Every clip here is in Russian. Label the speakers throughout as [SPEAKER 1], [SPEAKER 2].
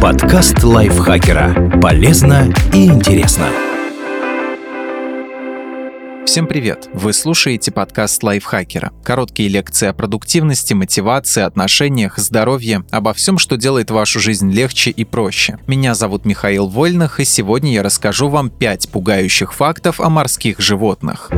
[SPEAKER 1] Подкаст лайфхакера. Полезно и интересно.
[SPEAKER 2] Всем привет! Вы слушаете подкаст лайфхакера. Короткие лекции о продуктивности, мотивации, отношениях, здоровье, обо всем, что делает вашу жизнь легче и проще. Меня зовут Михаил Вольных, и сегодня я расскажу вам 5 пугающих фактов о морских животных.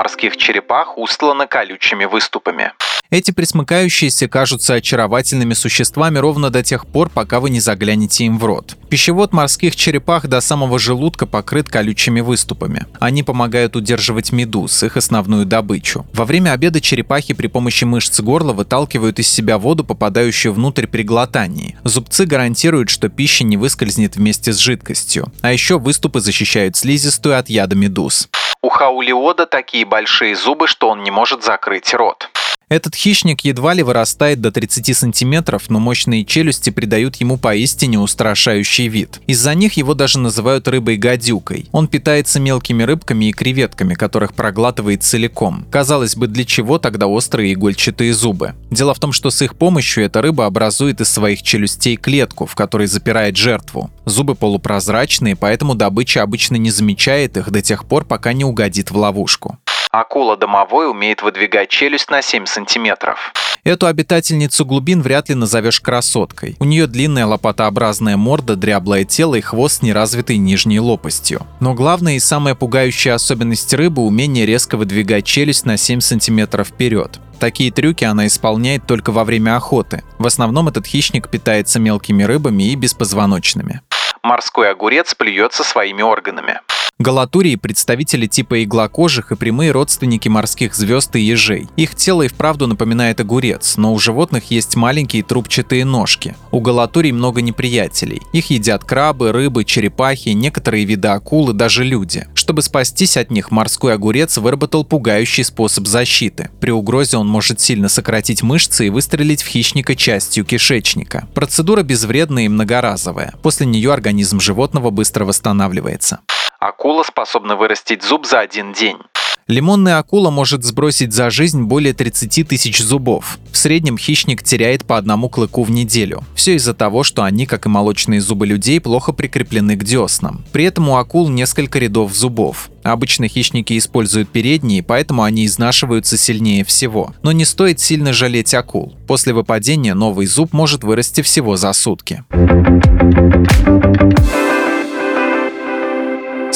[SPEAKER 2] Морских черепах устлано колючими выступами. Эти присмыкающиеся кажутся очаровательными существами ровно до тех пор, пока вы не заглянете им в рот. Пищевод морских черепах до самого желудка покрыт колючими выступами. Они помогают удерживать медуз, их основную добычу. Во время обеда черепахи при помощи мышц горла выталкивают из себя воду, попадающую внутрь при глотании. Зубцы гарантируют, что пища не выскользнет вместе с жидкостью. А еще выступы защищают слизистую от яда медуз. У хаулиода такие большие зубы, что он не может закрыть рот. Этот хищник едва ли вырастает до 30 сантиметров, но мощные челюсти придают ему поистине устрашающий вид. Из-за них его даже называют рыбой-гадюкой. Он питается мелкими рыбками и креветками, которых проглатывает целиком. Казалось бы, для чего тогда острые игольчатые зубы? Дело в том, что с их помощью эта рыба образует из своих челюстей клетку, в которой запирает жертву. Зубы полупрозрачные, поэтому добыча обычно не замечает их до тех пор, пока не угодит в ловушку. Акула домовой умеет выдвигать челюсть на 7 сантиметров. Эту обитательницу глубин вряд ли назовешь красоткой. У нее длинная лопатообразная морда, дряблое тело и хвост с неразвитой нижней лопастью. Но главная и самая пугающая особенность рыбы – умение резко выдвигать челюсть на 7 сантиметров вперед. Такие трюки она исполняет только во время охоты. В основном этот хищник питается мелкими рыбами и беспозвоночными. Морской огурец плюется своими органами. Галатурии – представители типа иглокожих и прямые родственники морских звезд и ежей. Их тело и вправду напоминает огурец, но у животных есть маленькие трубчатые ножки. У галатурий много неприятелей. Их едят крабы, рыбы, черепахи, некоторые виды акул и даже люди. Чтобы спастись от них, морской огурец выработал пугающий способ защиты. При угрозе он может сильно сократить мышцы и выстрелить в хищника частью кишечника. Процедура безвредная и многоразовая. После нее организм животного быстро восстанавливается. Акула способна вырастить зуб за один день. Лимонная акула может сбросить за жизнь более 30 тысяч зубов. В среднем хищник теряет по одному клыку в неделю. Все из-за того, что они, как и молочные зубы людей, плохо прикреплены к деснам. При этом у акул несколько рядов зубов. Обычно хищники используют передние, поэтому они изнашиваются сильнее всего. Но не стоит сильно жалеть акул. После выпадения новый зуб может вырасти всего за сутки.